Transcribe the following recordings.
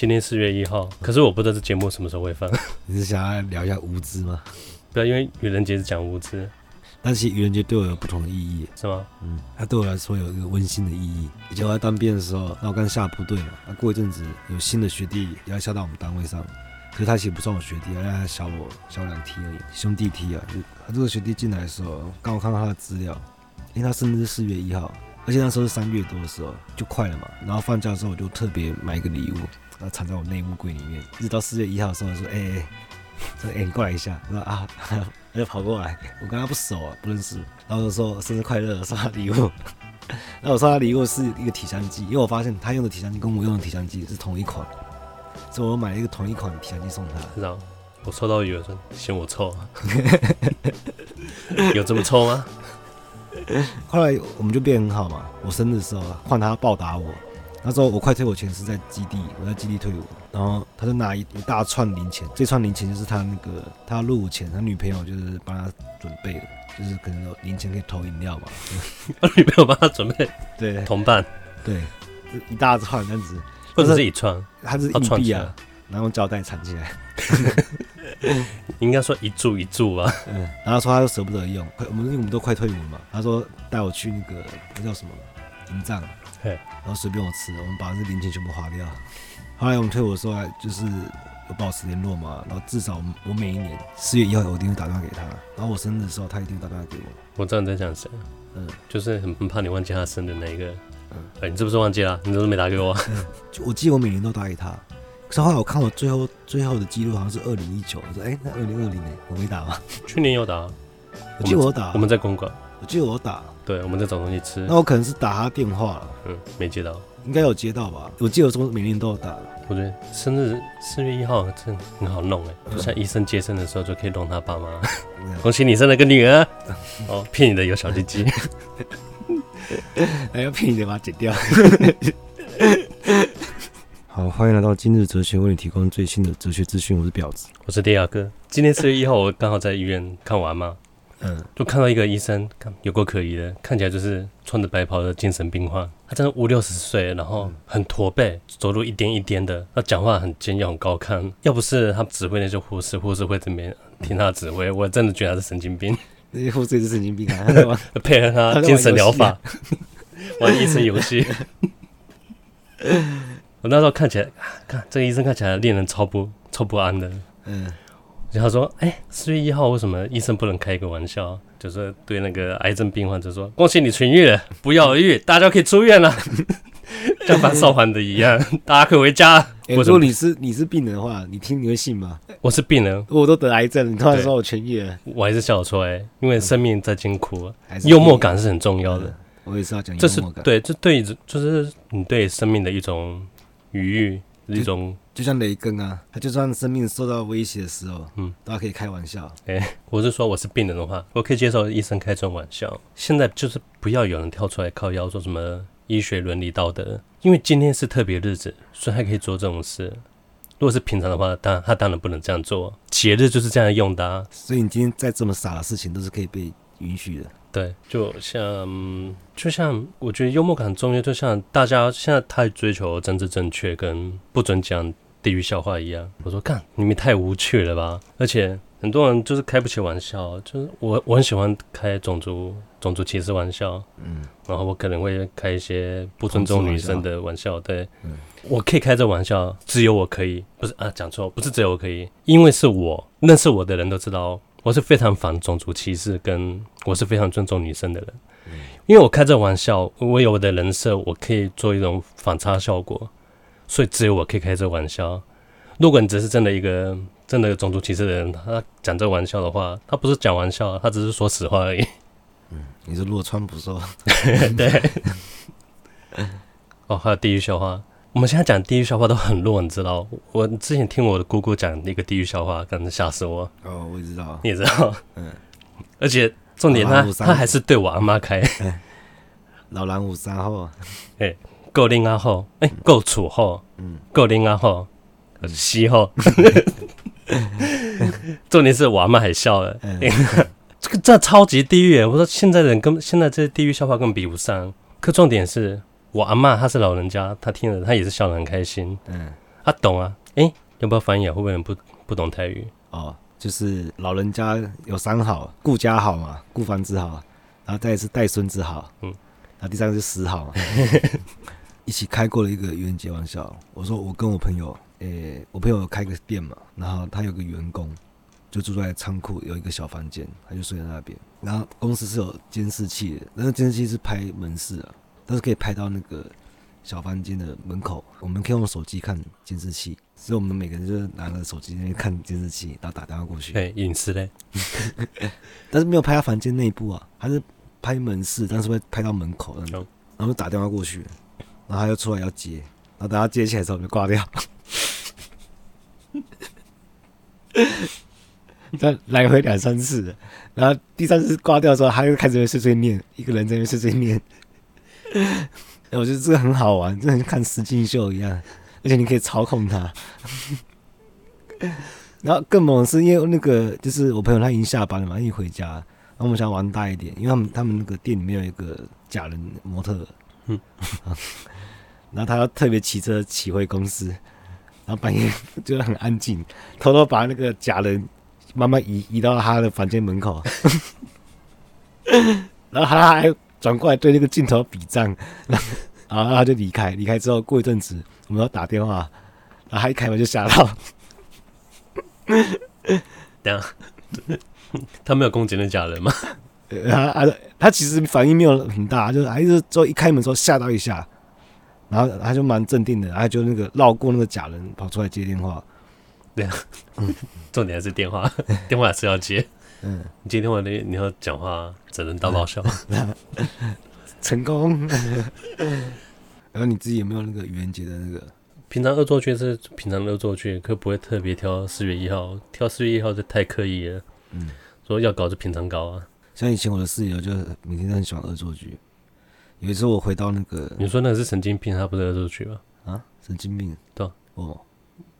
今天四月一号，可是我不知道这节目什么时候会放。你是想要聊一下无知吗？不要，因为愚人节是讲无知，但是愚人节对我有不同的意义，是吗？嗯，它对我来说有一个温馨的意义。以前我在当兵的时候，那我刚下部队嘛，那过一阵子有新的学弟也要下到我们单位上，可是他其实不算我学弟，而他小我小两梯而已，兄弟梯啊。就他这个学弟进来的时候，刚好看到他的资料，因为他生日是四月一号。而且那时候是三月多的时候，就快了嘛。然后放假的时候，我就特别买一个礼物，然后藏在我内务柜里面。一直到四月一号的时候，说：“哎、欸、哎，说哎、欸，你过来一下。”我说：“啊。”他就跑过来，我跟他不熟啊，不认识。然后就说：“生日快乐，送他礼物。”然后我送他礼物是一个体香剂，因为我发现他用的体香剂跟我用的体香剂是同一款，所以我买了一个同一款的体香剂送他。知道？我抽到有人说嫌我臭，有这么臭吗？后来我们就变很好嘛。我生日的时候换他报答我，那时候我快退伍前是在基地，我在基地退伍，然后他就拿一一大串零钱，这串零钱就是他那个他入伍前他女朋友就是帮他准备的，就是可能有零钱可以投饮料嘛。他女朋友帮他准备，对，同伴，对，一大串这样子，或者是一串，他是硬币啊，然后用胶带缠起来。应该说一注一注吧。嗯，然后说他又舍不得用，我们因为我们都快退伍了嘛。他说带我去那个那叫什么营帐，嘿，然后随便我吃，我们把这零钱全部花掉。后来我们退伍的时候，就是有保持联络嘛。然后至少我每一年四月一号我一定会打电话给他，然后我生日的时候他一定会打电话给我。我知道你在讲谁，嗯，就是很很怕你忘记他生日那一个。嗯，哎，你是不是忘记了？你怎么没打给我？嗯，就我记得我每年都打给他。可是后来我看我最后最后的记录好像是二零一九，我说哎、欸，那二零二零年我没打吗？去年有打，我记得我打我，我们在公馆，我记得我打，对，我们在找东西吃。那我可能是打他电话了，嗯，没接到，应该有接到吧？我记得我说每年都有打。我觉得生日四月一号真的很好弄哎，就像医生接生的时候就可以弄他爸妈，恭喜你生了个女儿，哦，骗你的有小鸡鸡，还要骗你的把它剪掉。好，欢迎来到今日哲学，为你提供最新的哲学资讯。我是婊子，我是迪亚哥。今天四月一号，我刚好在医院看完嘛，嗯，就看到一个医生，有够可疑的，看起来就是穿着白袍的精神病患。他真的五六十岁，然后很驼背，走路一颠一颠的，他讲话很尖又很高亢。要不是他指挥那些护士，护士会这边听他指挥，我真的觉得他是神经病。那些护士也是神经病啊，配合他精神疗法，玩医生游戏。我那时候看起来，看这个医生看起来令人超不超不安的。嗯，然后他说：“哎、欸，四月一号为什么医生不能开一个玩笑？就是对那个癌症病患者说，恭喜你痊愈了，不药而愈，大家可以出院了，像发烧完的一样，大家可以回家。欸”我说你是你是病人的话，你听你会信吗？我是病人，我都得癌症，你突然说我痊愈了，我还是笑得出来，因为生命在艰苦，幽默感是很重要的。嗯、我也是要讲幽默感，这是对，这对就是你对生命的一种。愉悦一种就，像雷根啊，他就算生命受到威胁的时候，嗯，大家可以开玩笑。哎、欸，我是说我是病人的话，我可以接受医生开这种玩笑。现在就是不要有人跳出来靠腰说什么医学伦理道德，因为今天是特别日子，所以还可以做这种事。如果是平常的话，当然他当然不能这样做。节日就是这样用的啊，所以你今天再这么傻的事情都是可以被允许的。对，就像就像我觉得幽默感很重要，就像大家现在太追求政治正确跟不准讲地狱笑话一样。我说，干，你们太无趣了吧！而且很多人就是开不起玩笑，就是我我很喜欢开种族种族歧视玩笑，嗯，然后我可能会开一些不尊重女生的玩笑。对，嗯，我可以开这玩笑，只有我可以，不是啊，讲错，不是只有我可以，因为是我认识我的人都知道。我是非常反种族歧视，跟我是非常尊重女生的人，因为我开这玩笑，我有我的人设，我可以做一种反差效果，所以只有我可以开这玩笑。如果你只是真的一个真的种族歧视的人，他讲这玩笑的话，他不是讲玩笑，他只是说实话而已。嗯，你是落川不说，对。哦，还有地狱笑话。我们现在讲地狱笑话都很弱，你知道？我之前听我的姑姑讲一个地狱笑话，可能吓死我。哦，我也知道，你也知道。嗯，而且重点他他还是对我阿妈开。老狼五三号，哎，够灵啊好，哎，够楚好，嗯，够拎阿后，西好。重点是我阿妈还笑了。这个这超级地狱！我说现在人跟现在这些地狱笑话根本比不上。可重点是。我阿妈她是老人家，她听了她也是笑得很开心。嗯，她懂啊，哎、欸，要不要翻译啊？会不会不不懂泰语？哦，就是老人家有三好：顾家好嘛，顾房子好，然后再是带孙子好，嗯，然后第三个是死好。一起开过了一个愚人节玩笑。我说我跟我朋友，诶、欸，我朋友开个店嘛，然后他有个员工，就住在仓库有一个小房间，他就睡在那边。然后公司是有监视器的，那个监视器是拍门市啊，但是可以拍到那个小房间的门口。我们可以用手机看监视器，所以我们每个人就拿着手机那边看监视器，然后打电话过去。对，隐私嘞。但是没有拍到房间内部啊，还是拍门市，但是会拍到门口，然后就打电话过去。然后他又出来要接，然后等他接起来的时候就挂掉。他来回两三次，然后第三次挂掉的时候，他又开始在碎碎念，一个人在那碎碎念。我觉得这个很好玩，就像看实境秀一样，而且你可以操控他。然后更猛是，因为那个就是我朋友他已经下班了嘛，一回家，然后我们想玩大一点，因为他们他们那个店里面有一个假人模特。然后他要特别骑车骑回公司，然后半夜就很安静，偷偷把那个假人慢慢移移到他的房间门口，然后他还转过来对那个镜头比赞，然后然后他就离开。离开之后过一阵子，我们要打电话，然后他一开门就吓到。等，他没有攻击那假人吗？他他他其实反应没有很大，就是还是说一开门之后吓到一下。然后他就蛮镇定的，然后就那个绕过那个假人跑出来接电话，对啊，重点还是电话，电话还是要接。嗯，你接电话你你要讲话，只能当爆笑。成功。然后你自己有没有那个愚人节的那个？平常恶作剧是平常恶作剧，可不会特别挑四月一号，挑四月一号就太刻意了。嗯，说要搞就平常搞啊。像以前我的室友就每天都很喜欢恶作剧。有一次我回到那个，你说那个是神经病，他不是恶作剧吗？啊，神经病，对。哦，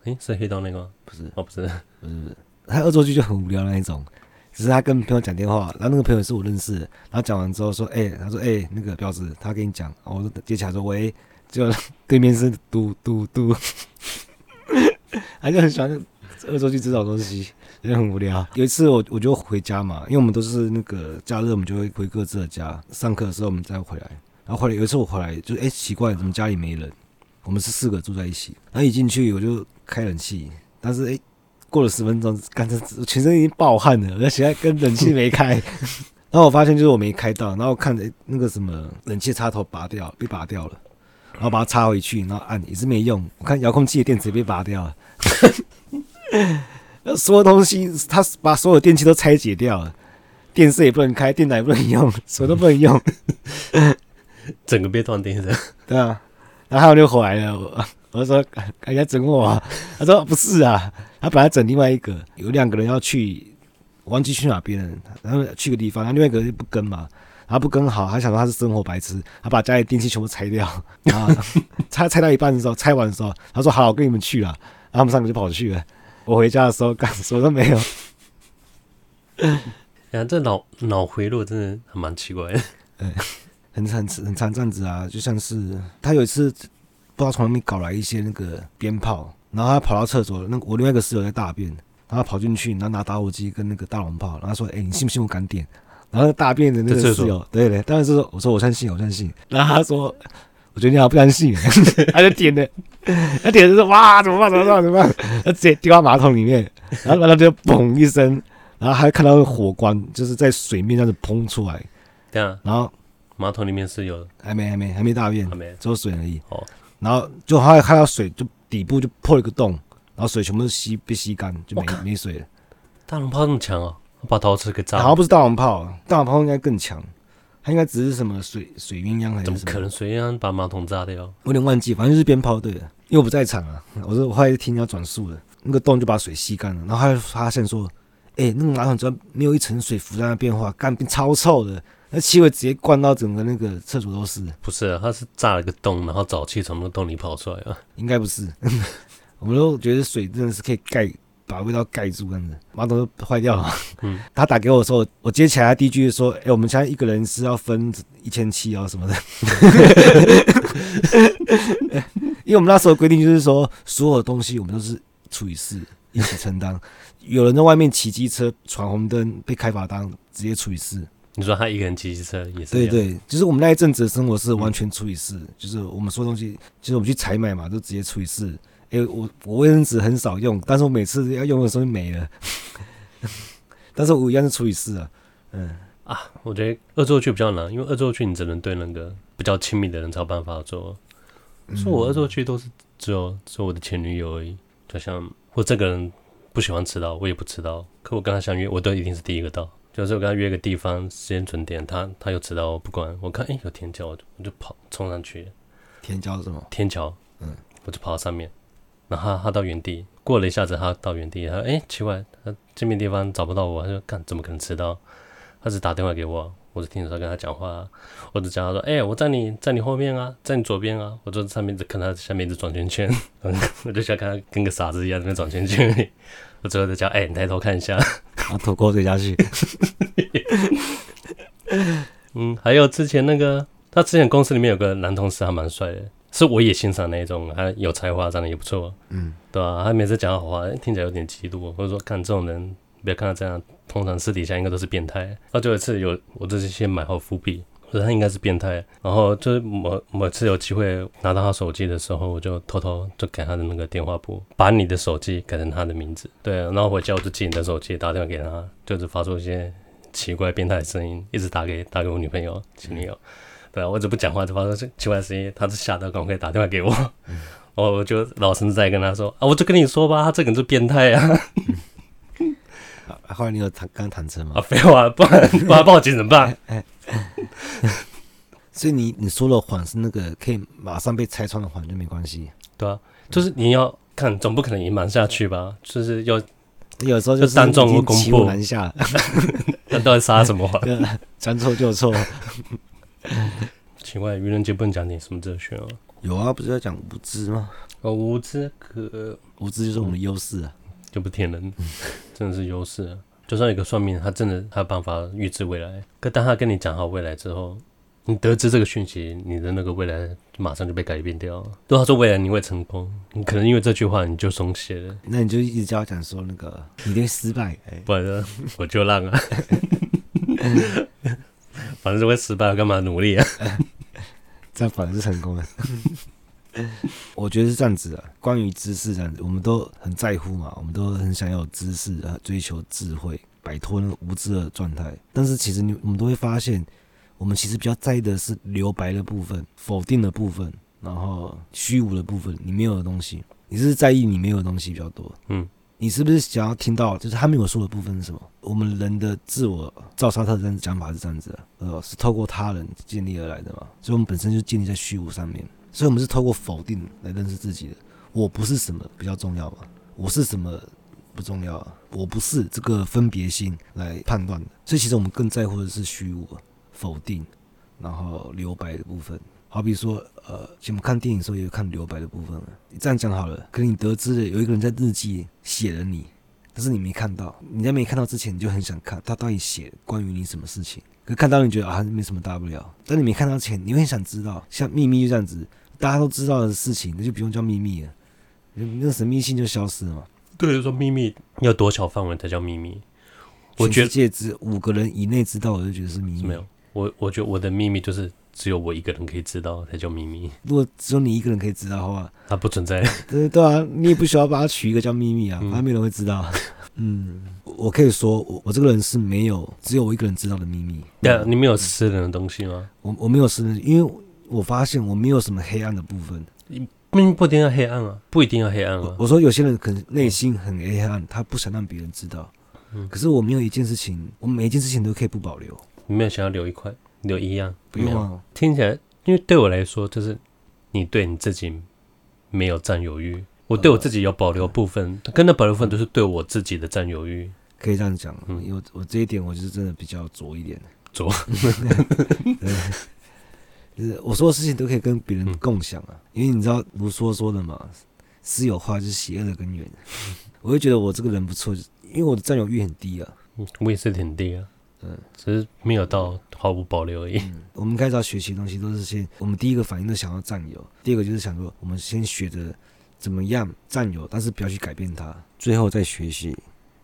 诶，是黑道那个吗？不是，哦，不是，不是，不是，他恶作剧就很无聊那一种，只是他跟朋友讲电话，然后那个朋友是我认识的，然后讲完之后说，哎、欸，他说，哎、欸，那个彪子，他跟你讲，我说接起来说，喂，就对面是嘟嘟嘟，他就很喜欢恶作剧这种东西，也很无聊。有一次我我就回家嘛，因为我们都是那个假日，我们就会回各自的家，上课的时候我们再回来。然后后来有一次我回来，就哎、奇怪，怎么家里没人？我们是四个住在一起。然后一进去我就开冷气，但是哎、过了十分钟，感觉全身已经爆汗了，而且还跟冷气没开。然后我发现就是我没开到，然后看着那个什么冷气插头拔掉，被拔掉了，然后把它插回去，然后按也是没用。我看遥控器的电池也被拔掉了，所有东西他把所有电器都拆解掉了，电视也不能开，电脑也不能用，什么都不能用。整个被断电的，对啊，然后他就回来了。我我说：“人家整我啊。”他说：“不是啊，他本来整另外一个，有两个人要去，我忘记去哪边了。然后去个地方，然后另外一个就不跟嘛，然后不跟好，他想说他是生活白痴，他把家里电器全部拆掉。然后拆 拆到一半的时候，拆完的时候，他说：‘好，我跟你们去了。’然后他们三个就跑去了。我回家的时候，干什么都没有。啊，这脑脑回路真的还蛮奇怪的。嗯。很很很常这样子啊，就像是他有一次不知道从哪里搞来一些那个鞭炮，然后他跑到厕所，那我另外一个室友在大便，然后他跑进去，然后拿打火机跟那个大龙炮，然后说：“哎、欸，你信不信我敢点？”然后大便的那个室友，对对，当然是说，我说我相信，我相信。然后他说：“我觉得你好不相信。”他就点了，他点的是哇，怎么办？怎么办？怎么办？他直接丢到马桶里面，然后完了就嘣一声，然后还看到火光，就是在水面这样子喷出来，对啊，然后。马桶里面是有，还没还没还没大便，还没只有水而已。哦，然后就还看到水，就底部就破了一个洞，然后水全部都吸被吸干，就没没水了。大龙炮那么强哦，把陶瓷给炸了。好像不是大龙炮，大龙炮应该更强，它应该只是什么水水鸳鸯还是什么？怎么可能水鸳鸯把马桶炸掉？我有点忘记，反正就是鞭炮对的，因为我不在场啊。我说我后来听要转述的，那个洞就把水吸干了，然后他就发现说，哎、欸，那个马桶只要没有一层水浮在那变化，干变超臭的。那气味直接灌到整个那个厕所都是。不是啊，他是炸了个洞，然后沼气从那个洞里跑出来啊。应该不是，我们都觉得水真的是可以盖把味道盖住，这样子马桶都坏掉了。嗯，他打给我的时候，我接起来，他第一句就说：“哎、欸，我们现在一个人是要分一千七啊什么的。”因为我们那时候规定就是说，所有的东西我们都是除以四，一起承担。有人在外面骑机车闯红灯被开罚单，直接除以四。你说他一个人骑机车也是？对对，就是我们那一阵子的生活是完全除以四，嗯、就是我们说东西，就是我们去采买嘛，都直接除以四。哎、欸，我我卫生纸很少用，但是我每次要用的时候没了，但是我一样是除以四啊。嗯啊，我觉得恶作剧比较难，因为恶作剧你只能对那个比较亲密的人才有办法做。说我恶作剧都是只有只有我的前女友而已，就像我这个人不喜欢迟到，我也不迟到。可我跟他相约，我都一定是第一个到。就是我跟他约个地方，时间准点，他他又迟到，我不管。我看哎、欸、有天桥，我就我就跑冲上去。天桥是什么？天桥，嗯，我就跑到上面，然后他他到原地，过了一下子，他到原地，他说哎、欸、奇怪，他这边地方找不到我，他说干怎么可能迟到？他只打电话给我。我就听着他跟他讲话，我就讲他说：“哎、欸，我在你在你后面啊，在你左边啊。”我就上面只看他下面一直转圈圈，我就想看他跟个傻子一样在那转圈圈。我最后就叫：“哎、欸，你抬头看一下。”把头过嘴下去。嗯，还有之前那个，他之前公司里面有个男同事还蛮帅的，是我也欣赏那一种，还有才华，长得也不错。嗯，对吧、啊？他每次讲好话，听起来有点嫉妒。或者说，看这种人。不要看他这样，通常私底下应该都是变态。他，就有一次有，我这是先买好伏笔，我说他应该是变态。然后就是某某次有机会拿到他手机的时候，我就偷偷就改他的那个电话簿，把你的手机改成他的名字。对，然后回家我就借你的手机，打电话给他，就是发出一些奇怪变态的声音，一直打给打给我女朋友、前女友。对啊，我一直不讲话，就发出奇怪的声音，他是吓得赶快打电话给我。我、我就老实在跟他说啊，我就跟你说吧，他这个人是变态啊。后来你有谈刚谈车吗？啊，废话，不然不然报警怎么办？哎 所以你你说了谎是那个可以马上被拆穿的谎就没关系，对啊，就是你要看，总不可能隐瞒下去吧？就是要有时候就当众公布，难下，那到底撒什么谎？将错就错。奇怪，愚人节不能讲点什么哲学啊？有啊，不是要讲无知吗？哦，无知可无知就是我们的优势啊。就不骗人，真的是优势啊！就算有个算命，他真的他有办法预知未来。可当他跟你讲好未来之后，你得知这个讯息，你的那个未来马上就被改变掉了。如果他说未来你会成功，你可能因为这句话你就松懈了。那你就一直叫他讲说那个你会失败，欸、不然我就让啊，反正就会失败，干嘛努力啊？这样反而是成功了。我觉得是这样子的，关于知识这样子，我们都很在乎嘛，我们都很想要有知识啊，追求智慧，摆脱那个无知的状态。但是其实你我们都会发现，我们其实比较在意的是留白的部分、否定的部分，然后虚无的部分，你没有的东西。你是在意你没有的东西比较多，嗯，你是不是想要听到就是他没有说的部分是什么？我们人的自我造沙特这样讲法是这样子的，呃，是透过他人建立而来的嘛，所以我们本身就建立在虚无上面。所以，我们是透过否定来认识自己的。我不是什么比较重要吧？我是什么不重要啊？我不是这个分别心来判断的。所以，其实我们更在乎的是虚无、否定，然后留白的部分。好比说，呃，我们看电影的时候也有看留白的部分了。你这样讲好了，可能你得知了有一个人在日记写了你，但是你没看到。你在没看到之前，你就很想看他到底写关于你什么事情。可看到你觉得啊，没什么大不了。但你没看到前，你会想知道。像秘密就这样子。大家都知道的事情，那就不用叫秘密了，那个神秘性就消失了嘛。对，就说秘密要多小范围才叫秘密？我觉得全世界只五个人以内知道，我就觉得是秘密。没有，我我觉得我的秘密就是只有我一个人可以知道才叫秘密。如果只有你一个人可以知道的话，它不存在。对 对啊，你也不需要把它取一个叫秘密啊，反正没人会知道。嗯，我可以说，我我这个人是没有只有我一个人知道的秘密。对啊，你没有私人的东西吗？我我没有私人，因为。我发现我没有什么黑暗的部分，不不一定要黑暗啊，不一定要黑暗啊。我，我说有些人可能内心很黑暗，他不想让别人知道。嗯，可是我没有一件事情，我每一件事情都可以不保留。你没有想要留一块，留一样？不用啊。听起来，因为对我来说，就是你对你自己没有占有欲，我对我自己有保留部分，跟那保留部分都是对我自己的占有欲。可以这样讲，嗯，因为我这一点我就是真的比较拙一点，拙。就是我说的事情都可以跟别人共享啊，因为你知道卢梭说的嘛，私有化就是邪恶的根源。我会觉得我这个人不错，因为我的占有欲很低啊。我也是很低啊。嗯，只是没有到毫无保留而已。嗯、我们开始要学习的东西都是先，我们第一个反应都想要占有，第二个就是想说，我们先学着怎么样占有，但是不要去改变它，最后再学习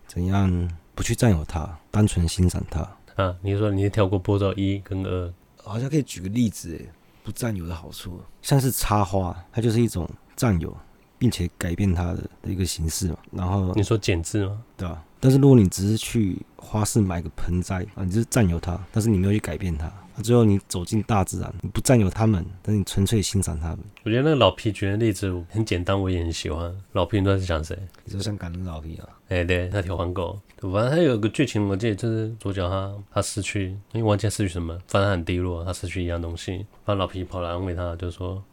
怎样不去占有它，单纯欣赏它。啊，你说你跳过步骤一跟二，好像可以举个例子，不占有的好处，像是插花，它就是一种占有。并且改变它的的一个形式嘛，然后你说剪枝吗？对吧？但是如果你只是去花市买个盆栽啊，你就是占有它，但是你没有去改变它，最后你走进大自然，你不占有他们，但是你纯粹欣赏他们。我觉得那个老皮举的例子很简单，我也很喜欢。老皮你都在讲谁？你说像感恩老皮啊？哎、欸，对，那条黄狗，反正他有个剧情，我记得就是主角他他失去，因为完全失去什么，反正很低落，他失去一样东西，然后老皮跑来安慰他，就说。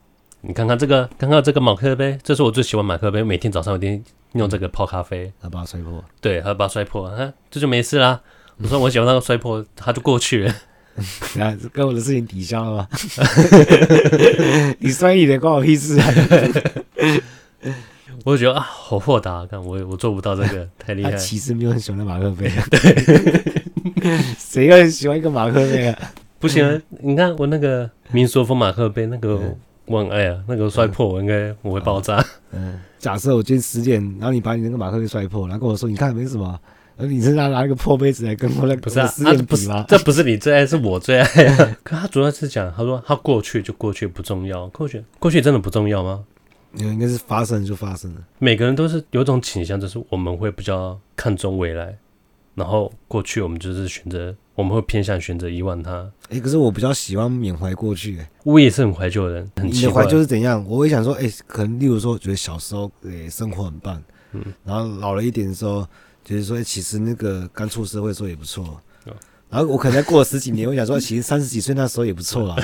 你看看这个，看看这个马克杯，这是我最喜欢马克杯，每天早上我一定用这个泡咖啡。他把它摔破，对，他把它摔破，他这就没事啦。我说我喜欢那个摔破，他就过去了。啊，跟我的事情抵消了吗？你摔你的关我屁事啊！我就觉得啊，好豁达，看我我做不到这个，太厉害。其实没有很喜欢的马克杯，对，谁会喜欢一个马克杯啊？不行，啊，你看我那个民俗风马克杯那个。我很爱啊，那个摔破，我应该我会爆炸。嗯，嗯，假设我今天十点，然后你把你那个马克杯摔破，然后跟我说，你看没什么，而你是拿拿一个破杯子来跟我那个不是啊，十点比吗？这不是你最爱，是我最爱。可他主要是讲，他说他过去就过去不重要，过去过去真的不重要吗？应该是发生就发生了。每个人都是有种倾向，就是我们会比较看重未来，然后过去我们就是选择。我们会偏向选择遗忘它。哎、欸，可是我比较喜欢缅怀过去、欸。我也是很怀旧的人，很奇怪。你的怀旧是怎样？我会想说，哎、欸，可能例如说，觉得小时候，哎、欸，生活很棒。嗯。然后老了一点的时候，就是说，其实那个刚出社会的时候也不错。嗯、然后我可能过了十几年，我想说，其实三十几岁那时候也不错啊。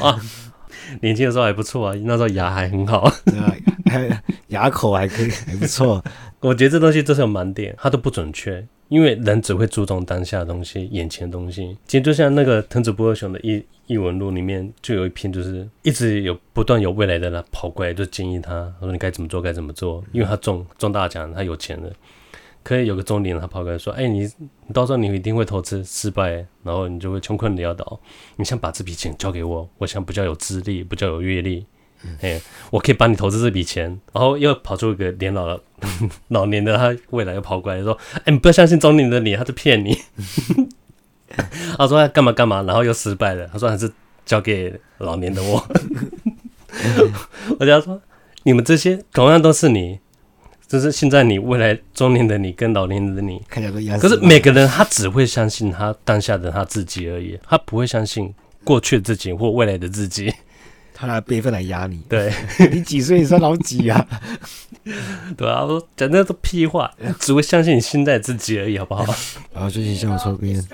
啊，年轻的时候还不错啊，那时候牙还很好。对啊，还 牙口还可以，还不错。我觉得这东西都是有盲点，它都不准确。因为人只会注重当下的东西，眼前的东西。其实就像那个藤子不二雄的异异闻录里面，就有一篇，就是一直有不断有未来的人跑过来，就建议他，他说你该怎么做，该怎么做。因为他中中大奖，他有钱了。可以有个中年人，他跑过来说：“哎，你你到时候你一定会投资失败，然后你就会穷困潦倒。你想把这笔钱交给我，我想比较有资历，比较有阅历。”哎，我可以帮你投资这笔钱，然后又跑出一个年老的老年的，他未来又跑过来说：“哎，你不要相信中年的你，他在骗你。”他说：“他干嘛干嘛？”然后又失败了。他说：“还是交给老年的我。”我就说：“你们这些同样都是你，就是现在你未来中年的你跟老年的你看起来都一样。可是每个人他只会相信他当下的他自己而已，他不会相信过去的自己或未来的自己。”他拿辈分来压你，对 你几岁？你算老几啊？对啊，我说讲那都屁话，只会相信你现在自己而已，好不好？然后最近像我抽根烟。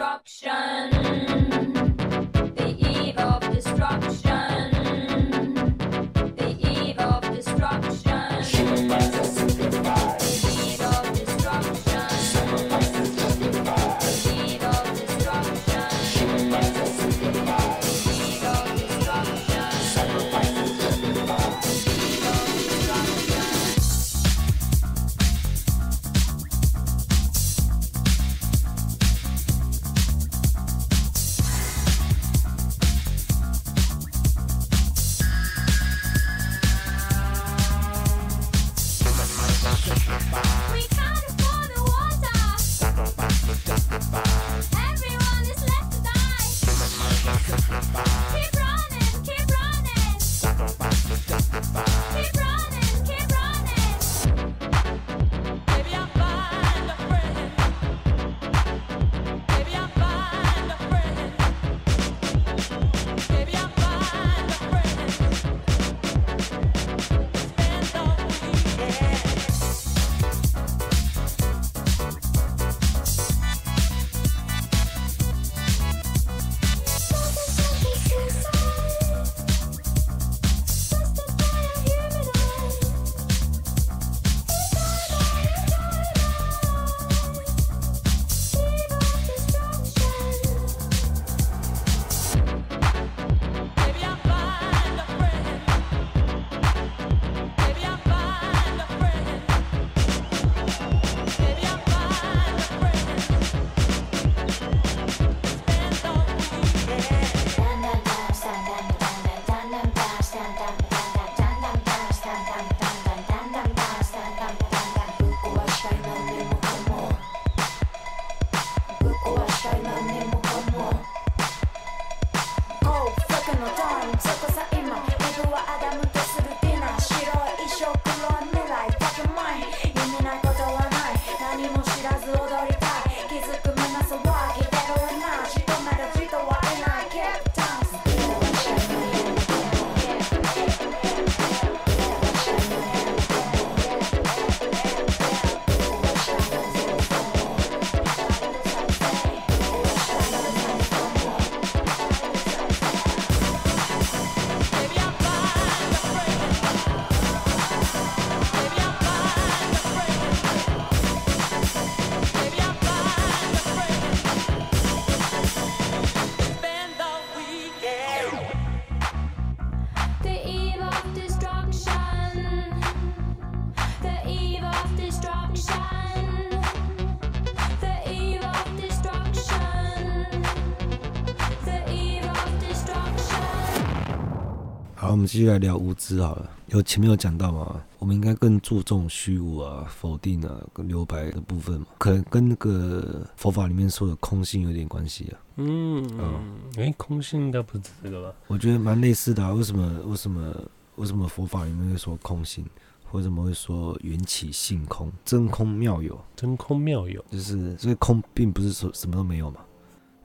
继续来聊无知好了。有前面有讲到嘛，我们应该更注重虚无啊、否定啊、跟留白的部分嘛，可能跟那个佛法里面说的空性有点关系啊。嗯嗯，哎、欸，空性应该不是这个吧？我觉得蛮类似的啊。为什么？为什么？为什么佛法里面会说空性？为什么会说缘起性空？真空妙有，真空妙有，就是所以空并不是说什么都没有嘛。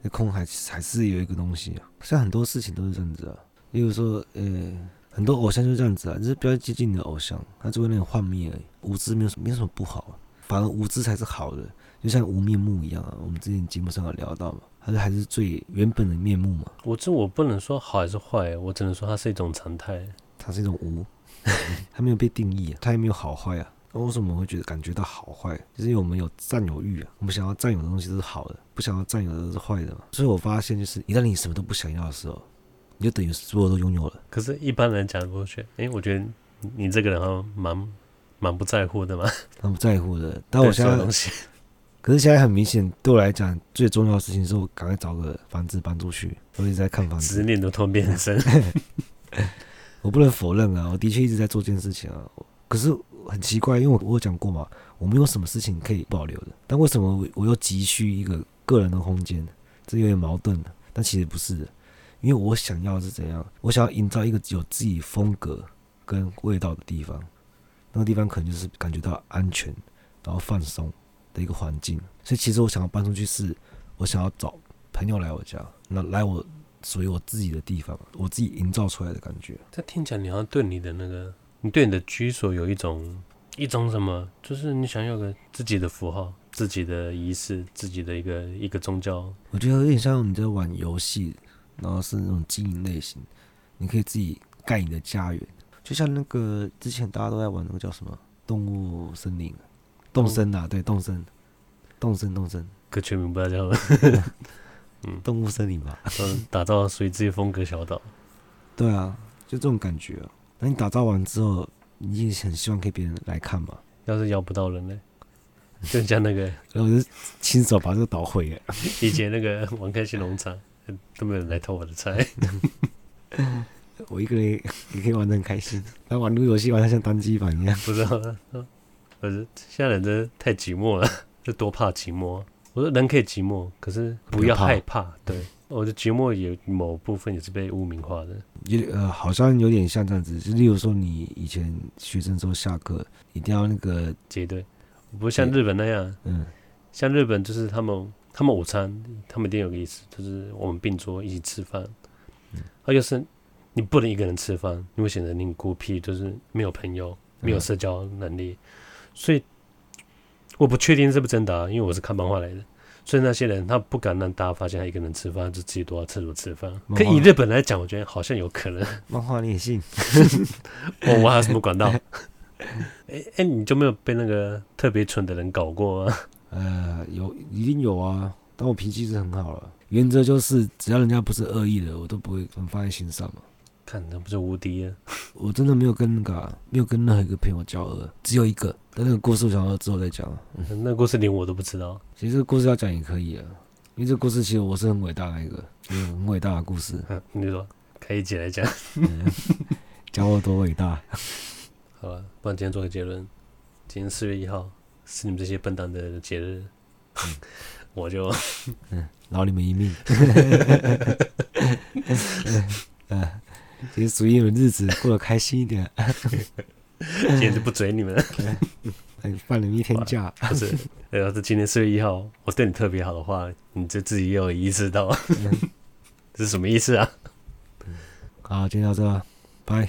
那空还还是有一个东西啊。像很多事情都是这样子啊。例如说，呃、欸，很多偶像就是这样子啊，就是比较接近你的偶像，他只会那种幻灭而已。无知没有什么，没有什么不好啊，反而无知才是好的，就像无面目一样啊。我们之前节目上有聊到嘛，他是还是最原本的面目嘛。我这我不能说好还是坏，我只能说它是一种常态，它是一种无，它没有被定义，它也没有好坏啊。那为什么我会觉得感觉到好坏？就是因为我们有占有欲啊，我们想要占有的东西都是好的，不想要占有的都是坏的嘛。所以我发现，就是一旦你什么都不想要的时候。你就等于所有都拥有了。可是，一般人讲过去，哎，我觉得你这个人好像蛮蛮不在乎的嘛。蛮不在乎的。但我现在，可是现在很明显，对我来讲，最重要的事情是我赶快找个房子搬出去。我一直在看房子，执念都突然变深。我不能否认啊，我的确一直在做这件事情啊。可是很奇怪，因为我我有讲过嘛，我没有什么事情可以保留的。但为什么我我又急需一个个人的空间？这有点矛盾的。但其实不是的。因为我想要是怎样，我想要营造一个有自己风格跟味道的地方，那个地方可能就是感觉到安全，然后放松的一个环境。所以其实我想要搬出去，是我想要找朋友来我家，那来我属于我自己的地方，我自己营造出来的感觉。这听起来你好像对你的那个，你对你的居所有一种一种什么，就是你想要个自己的符号、自己的仪式、自己的一个一个宗教。我觉得有点像你在玩游戏。然后是那种经营类型，你可以自己盖你的家园，就像那个之前大家都在玩那个叫什么动物森林，动森啊，对，动森，动森动森，个全名不知道叫什么，嗯，动物森林吧，嗯，打造属于自己风格小岛，对啊，就这种感觉啊。那你打造完之后，你也很希望可以别人来看嘛？要是邀不到人呢？就像那个，然后我就亲手把这个岛毁了。以前那个玩开心农场。都没有人来偷我的菜，我一个人也可以玩的很开心。那玩路游戏玩的像单机版一样，不知道。可是现在人真的太寂寞了，就多怕寂寞。我说人可以寂寞，可是不要害怕。怕对，我的寂寞有某部分也是被污名化的。有呃，好像有点像这样子。就例如说，你以前学生时候下课一定要那个结队，不像日本那样。嗯，像日本就是他们。他们午餐，他们一定有个意思，就是我们并桌一起吃饭。嗯，而且是你不能一个人吃饭，你会显得你很孤僻，就是没有朋友，没有社交能力。嗯、所以我不确定是不是真的啊，因为我是看漫画来的。所以那些人他不敢让大家发现他一个人吃饭，就自己躲到厕所吃饭。可以日本来讲，我觉得好像有可能。漫画你也信？我我还有什么管道？哎哎、欸欸，你就没有被那个特别蠢的人搞过吗？呃，有一定有啊，但我脾气是很好了。原则就是，只要人家不是恶意的，我都不会很放在心上嘛。看，那不是无敌啊！我真的没有跟那个、啊，没有跟任何一个朋友交恶，只有一个。但那个故事我想要之后再讲。嗯、那故事连我都不知道。其实这个故事要讲也可以啊，因为这个故事其实我是很伟大的一个，有很伟大的故事。嗯、你说可以一起来讲，讲我多伟大。好了，不然今天做个结论。今天四月一号。是你们这些笨蛋的节日，嗯、我就嗯饶你们一命。嗯，其实属于你们日子过得开心一点。今天就不嘴你们了，放你们一天假。不是，要是今天四月一号我对你特别好的话，你就自己也有意识到，这是什么意思啊？好，今天到这，拜。